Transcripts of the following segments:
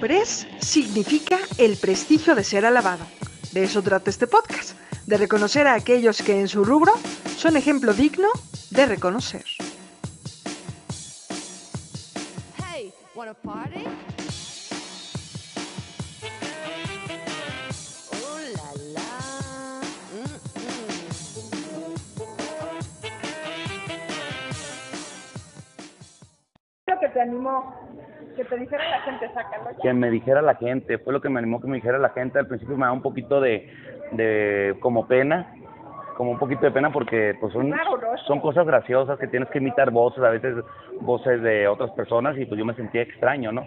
Pres significa el prestigio de ser alabado. De eso trata este podcast, de reconocer a aquellos que en su rubro son ejemplo digno de reconocer. Hey? Te animó? Que te dijera la gente, sácalo ya. que me dijera la gente, fue lo que me animó que me dijera la gente. Al principio me daba un poquito de, de como pena, como un poquito de pena porque pues son, son cosas graciosas que tienes que imitar voces, a veces voces de otras personas y pues yo me sentía extraño, ¿no?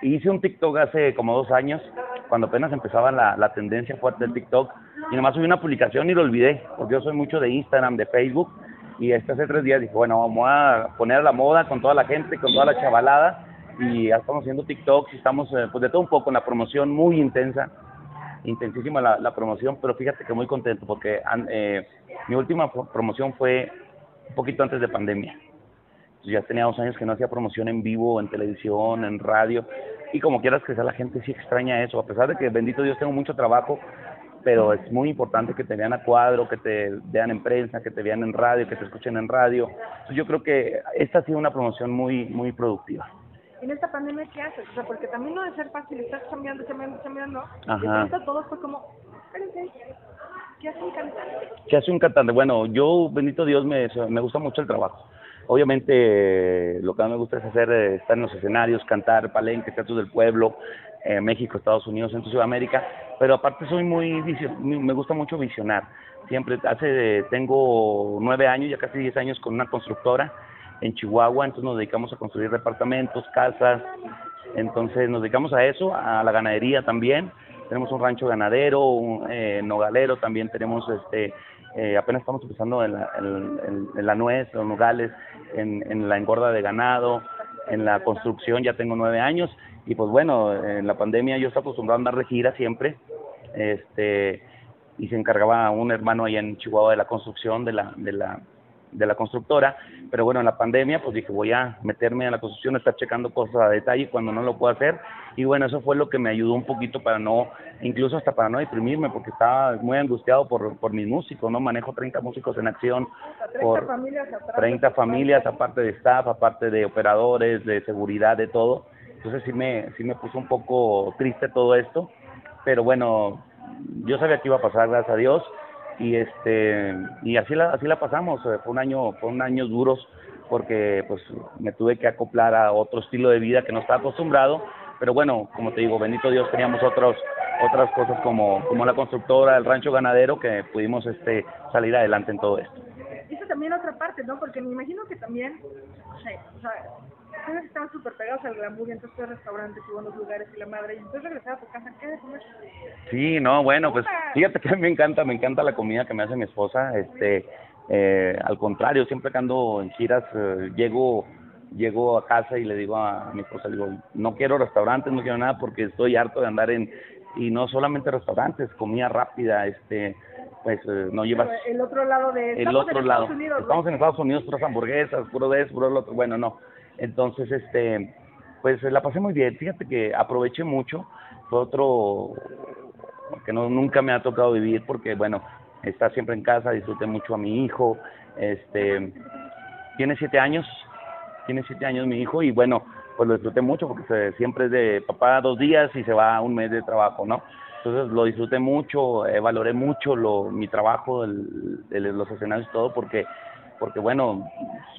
Hice un TikTok hace como dos años, cuando apenas empezaba la, la tendencia fuerte del TikTok, y nomás subí una publicación y lo olvidé, porque yo soy mucho de Instagram, de Facebook, y este hace tres días dije, bueno, vamos a poner a la moda con toda la gente, con toda la chavalada, y ya estamos haciendo TikToks estamos eh, pues de todo un poco en la promoción muy intensa, intensísima la, la promoción, pero fíjate que muy contento porque eh, mi última pro- promoción fue un poquito antes de pandemia. Ya tenía dos años que no hacía promoción en vivo, en televisión, en radio, y como quieras que sea, la gente sí extraña eso, a pesar de que bendito Dios tengo mucho trabajo, pero es muy importante que te vean a cuadro, que te vean en prensa, que te vean en radio, que te escuchen en radio. Entonces, yo creo que esta ha sido una promoción muy, muy productiva. En esta pandemia, ¿qué haces? O sea, porque también no debe ser fácil, estás cambiando, cambiando, cambiando. Ajá. Y todo fue como, espérense, ¿qué hace un cantante? ¿Qué hace un cantante? Bueno, yo, bendito Dios, me, me gusta mucho el trabajo. Obviamente, lo que más me gusta es hacer, eh, estar en los escenarios, cantar, palenque, teatros del pueblo, eh, México, Estados Unidos, Centro Sudamérica, pero aparte soy muy, me gusta mucho visionar. Siempre, hace, tengo nueve años, ya casi diez años con una constructora en Chihuahua, entonces nos dedicamos a construir departamentos, casas, entonces nos dedicamos a eso, a la ganadería también. Tenemos un rancho ganadero, un eh, nogalero, también tenemos este, eh, apenas estamos empezando en la, en, en- en nuez, los nogales, en, en la engorda de ganado, en la construcción ya tengo nueve años. Y pues bueno, en la pandemia yo estaba acostumbrado a andar de gira siempre, este, y se encargaba un hermano allá en Chihuahua de la construcción de la, de la, de la constructora, pero bueno, en la pandemia pues dije voy a meterme a la construcción, estar checando cosas a detalle cuando no lo puedo hacer y bueno, eso fue lo que me ayudó un poquito para no, incluso hasta para no deprimirme porque estaba muy angustiado por, por mis músicos, ¿no? Manejo 30 músicos en acción, O sea, 30 por familias atrás. 30 familias, aparte de staff, aparte de operadores, de seguridad, de todo. Entonces sí me, sí me puso un poco triste todo esto, pero bueno, yo sabía que iba a pasar, gracias a Dios, y este y así la así la pasamos. eh, Fue un año, fue un años duros porque pues me tuve que acoplar a otro estilo de vida que no estaba acostumbrado, pero bueno, como te digo, bendito Dios, teníamos otros otras cosas como como la constructora, el rancho ganadero que pudimos este salir adelante en todo esto. Esa también otra parte, ¿no? Porque me imagino que también, o sea, estaban súper pegados al glamour y entonces a restaurantes y buenos lugares y la madre, y entonces regresar a tu casa, ¿qué de comer? Sí, no, bueno, pues fíjate que me encanta, me encanta la comida que me hace mi esposa, este, eh, al contrario, siempre que ando en giras, eh, llego, llego a casa y le digo a mi esposa, le digo, no quiero restaurantes, no quiero nada porque estoy harto de andar en, y no solamente restaurantes, comida rápida, este, pues eh, no llevas Pero el otro lado de... el estamos otro en lado. Estados Unidos, Estamos en Estados Unidos, puras hamburguesas, puro de eso, puro lo otro. Bueno, no. Entonces, este, pues la pasé muy bien. Fíjate que aproveché mucho. Fue otro que no nunca me ha tocado vivir porque, bueno, estar siempre en casa, disfruté mucho a mi hijo. Este, tiene siete años, tiene siete años mi hijo y bueno, pues lo disfruté mucho porque se- siempre es de papá dos días y se va un mes de trabajo, ¿no? Entonces lo disfruté mucho, eh, valoré mucho lo, mi trabajo, el, el- los escenarios y todo porque, porque bueno,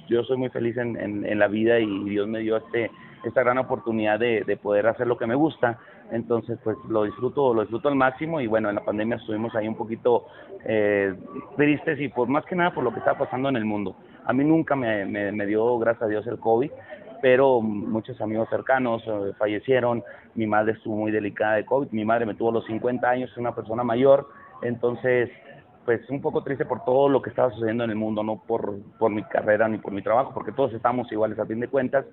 yo soy muy feliz en, en, la vida y Dios me dio este, esta gran oportunidad de, de poder hacer lo que me gusta. Entonces, pues lo disfruto, lo disfruto al máximo y bueno, en la pandemia estuvimos ahí un poquito eh, tristes y por más que nada por lo que estaba pasando en el mundo. A mí nunca me, me, dio, gracias a Dios, el COVID, pero muchos amigos cercanos eh, fallecieron, mi madre estuvo muy delicada de COVID, mi madre me tuvo los 50 años, es una persona mayor, entonces pues un poco triste por todo lo que estaba sucediendo en el mundo, no por, por mi carrera ni por mi trabajo, porque todos estamos iguales a fin de cuentas,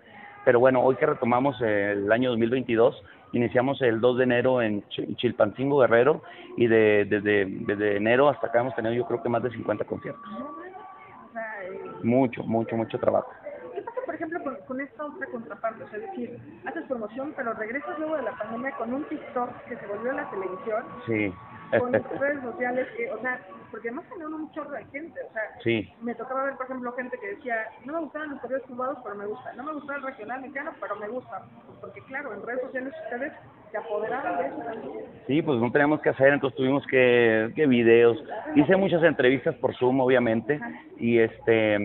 pero bueno, hoy que retomamos eh, el año 2022, iniciamos el 2 de enero en Ch- Chilpancingo Guerrero y de, desde, desde enero hasta acá hemos tenido yo creo que más de 50 conciertos. O sea, eh, Mucho, mucho, mucho trabajo. ¿Qué pasa, por ejemplo, con, con esta otra contraparte, o sea, es decir, haces promoción, pero regresas luego de la pandemia con un TikTok que se volvió la televisión, Sí. con redes sociales que, o sea, porque además generaron un chorro de gente, o sea, Sí. me tocaba ver, por ejemplo, gente que decía, no me gustaban los correos tumbados, pero me gusta, no me gustaba el regional mexicano, pero me gusta, porque claro, en redes sociales ustedes se apoderaron de eso también. Sí, pues no teníamos que hacer, entonces tuvimos que, que videos. Hice muchas entrevistas por Zoom, obviamente, y este,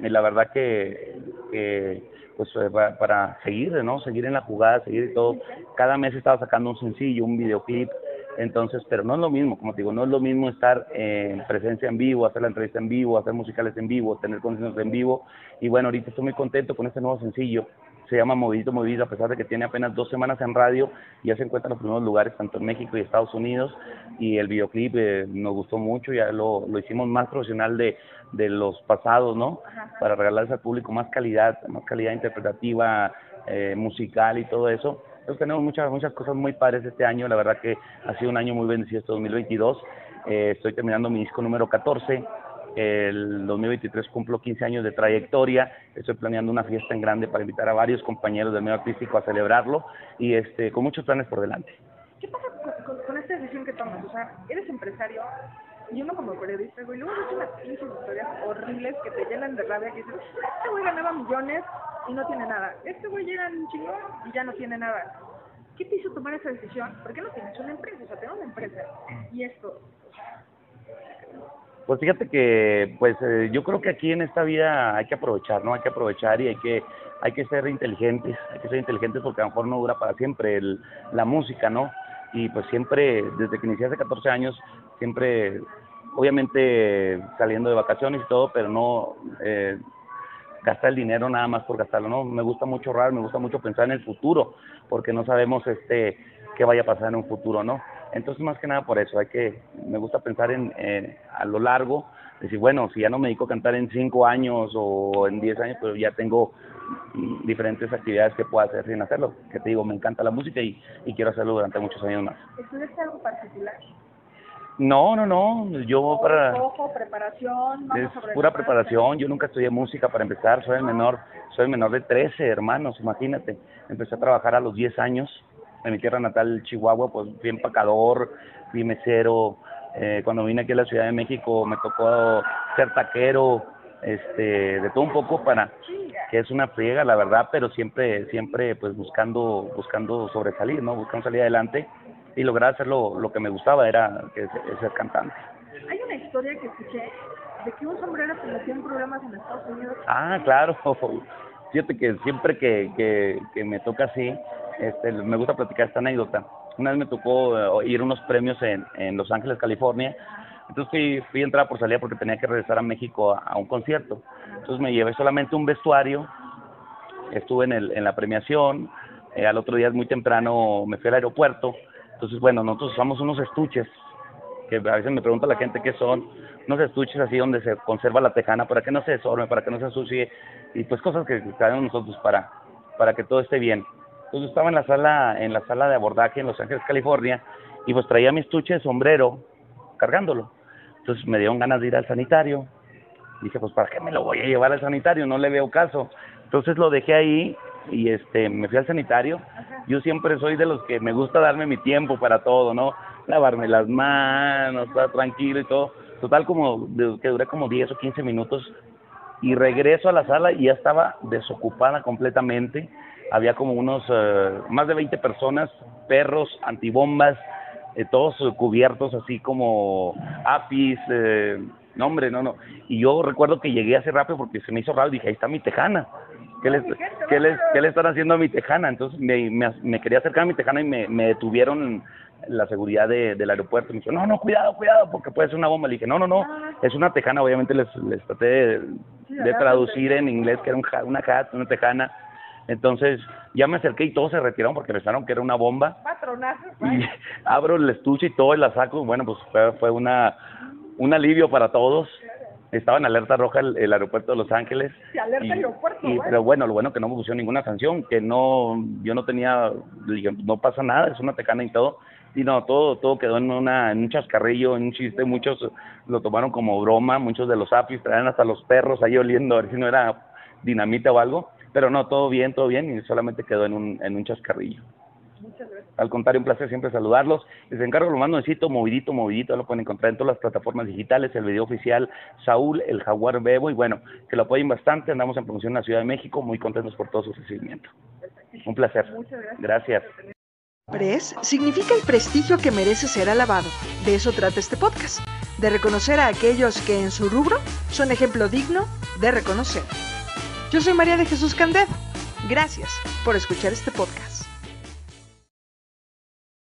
la verdad que, que pues eh, pa- para seguir, ¿no? Seguir en la jugada, seguir y todo. Cada mes estaba sacando un sencillo, un videoclip, entonces, pero no es lo mismo, como te digo, no es lo mismo estar en presencia en vivo, hacer la entrevista en vivo, hacer musicales en vivo, tener conciertos en vivo, y bueno, ahorita estoy muy contento con este nuevo sencillo, se llama Movidito Movido, a pesar de que tiene apenas dos semanas en radio, ya se encuentra en los primeros lugares, tanto en México y Estados Unidos, y el videoclip eh, nos gustó mucho, ya lo, lo hicimos más profesional de, de los pasados, ¿no? Para regalarles al público más calidad, más calidad interpretativa, eh, musical y todo eso. Entonces tenemos muchas, muchas cosas muy padres este año, la verdad que ha sido un año muy bendecido este 2022. Eh, estoy terminando mi disco número 14, el 2023 cumplo 15 años de trayectoria. Estoy planeando una fiesta en grande para invitar a varios compañeros del medio artístico a celebrarlo y este con muchos planes por delante. ¿Qué pasa con, con, con esta decisión que tomas? O sea, eres empresario y uno como periodista, güey, luego ves unas pinches historias horribles que te llenan de rabia que dices, este güey ganaba millones y no tiene nada. Este güey llega un chingón y ya no tiene nada. ¿Qué te hizo tomar esa decisión? ¿Por qué no tienes una empresa? O sea, tengo una empresa y esto. Pues fíjate que, pues eh, yo creo que aquí en esta vida hay que aprovechar, ¿no? Hay que aprovechar y hay que, hay que ser inteligentes, hay que ser inteligentes porque a lo mejor no dura para siempre el, la música, ¿no? Y pues siempre, desde que inicié hace 14 años, siempre, obviamente saliendo de vacaciones y todo, pero no eh, gastar el dinero nada más por gastarlo, ¿no? Me gusta mucho ahorrar, me gusta mucho pensar en el futuro, porque no sabemos este qué vaya a pasar en un futuro, ¿no? Entonces, más que nada por eso, hay que, me gusta pensar en, eh, a lo largo, decir, bueno, si ya no me dedico a cantar en cinco años o en diez años, pero ya tengo mm, diferentes actividades que puedo hacer sin hacerlo. Que te digo, me encanta la música y, y quiero hacerlo durante muchos años más. ¿Estudiaste algo particular? No, no, no, yo para... Ojo, preparación, vamos Es pura preparación, yo nunca estudié música para empezar, soy el menor, soy el menor de 13 hermanos, imagínate. Empecé a trabajar a los 10 años en mi tierra natal, Chihuahua, pues fui empacador, fui mesero, eh, cuando vine aquí a la Ciudad de México me tocó ser taquero, este, de todo un poco para que es una friega, la verdad, pero siempre, siempre pues buscando, buscando sobresalir, ¿no? Buscando salir adelante y lograr hacer lo, lo que me gustaba, era que, ser cantante. Hay una historia que escuché de que un sombrero metió en problemas en Estados Unidos. Ah, claro. Fíjate que siempre que, que, que me toca así, este, me gusta platicar esta anécdota. Una vez me tocó eh, ir a unos premios en, en Los Ángeles, California. Entonces fui, fui a entrar por salida porque tenía que regresar a México a, a un concierto. Entonces me llevé solamente un vestuario. Estuve en, el, en la premiación. Eh, al otro día muy temprano me fui al aeropuerto. Entonces, bueno, nosotros usamos unos estuches que a veces me pregunta la gente qué son, unos estuches así donde se conserva la tejana para que no se desorme, para que no se ensucie y pues cosas que traemos nosotros para para que todo esté bien. Entonces estaba en la sala en la sala de abordaje en Los Ángeles, California y pues traía mi estuche de sombrero cargándolo. Entonces me dieron ganas de ir al sanitario. Dije, pues ¿para qué me lo voy a llevar al sanitario? No le veo caso. Entonces lo dejé ahí y este me fui al sanitario. Yo siempre soy de los que me gusta darme mi tiempo para todo, ¿no? Lavarme las manos, estar tranquilo y todo. Total como que duré como 10 o 15 minutos y regreso a la sala y ya estaba desocupada completamente. Había como unos eh, más de 20 personas, perros, antibombas, eh, todos cubiertos así como apis, eh, no hombre, no, no. Y yo recuerdo que llegué hace rápido porque se me hizo raro, dije, ahí está mi tejana. ¿Qué les, qué les, qué le están haciendo a mi tejana? Entonces me, me, me quería acercar a mi tejana y me, me detuvieron la seguridad de, del aeropuerto. Me dijo, no, no, cuidado, cuidado, porque puede ser una bomba. Le dije, no, no, no, es una tejana. Obviamente les, les traté de, de traducir en inglés que era un, una hat, una tejana. Entonces ya me acerqué y todos se retiraron porque pensaron que era una bomba Patronazos, y abro el estuche y todo y la saco. Bueno, pues fue, fue una, un alivio para todos. Estaba en alerta roja el, el aeropuerto de Los Ángeles. Se alerta y- aeropuerto, y- pero bueno, lo bueno que no me pusieron ninguna sanción, que no, yo no tenía, no pasa nada, es una tecana y todo. Y no, todo, todo quedó en, una, en un chascarrillo, en un chiste, muchos lo tomaron como broma, muchos de los apis traían hasta los perros ahí oliendo a ver si no era dinamita o algo. Pero no, todo bien, todo bien y solamente quedó en un, en un chascarrillo. Al contrario, un placer siempre saludarlos. Les encargo lo más nuevecito, movidito, movidito, lo pueden encontrar en todas las plataformas digitales, el video oficial Saúl, el Jaguar Bebo, y bueno, que lo apoyen bastante, andamos en promoción en la Ciudad de México, muy contentos por todo su recibimiento. Un placer. Muchas gracias. Gracias. Pres significa el prestigio que merece ser alabado. De eso trata este podcast, de reconocer a aquellos que en su rubro son ejemplo digno de reconocer. Yo soy María de Jesús Candet. Gracias por escuchar este podcast.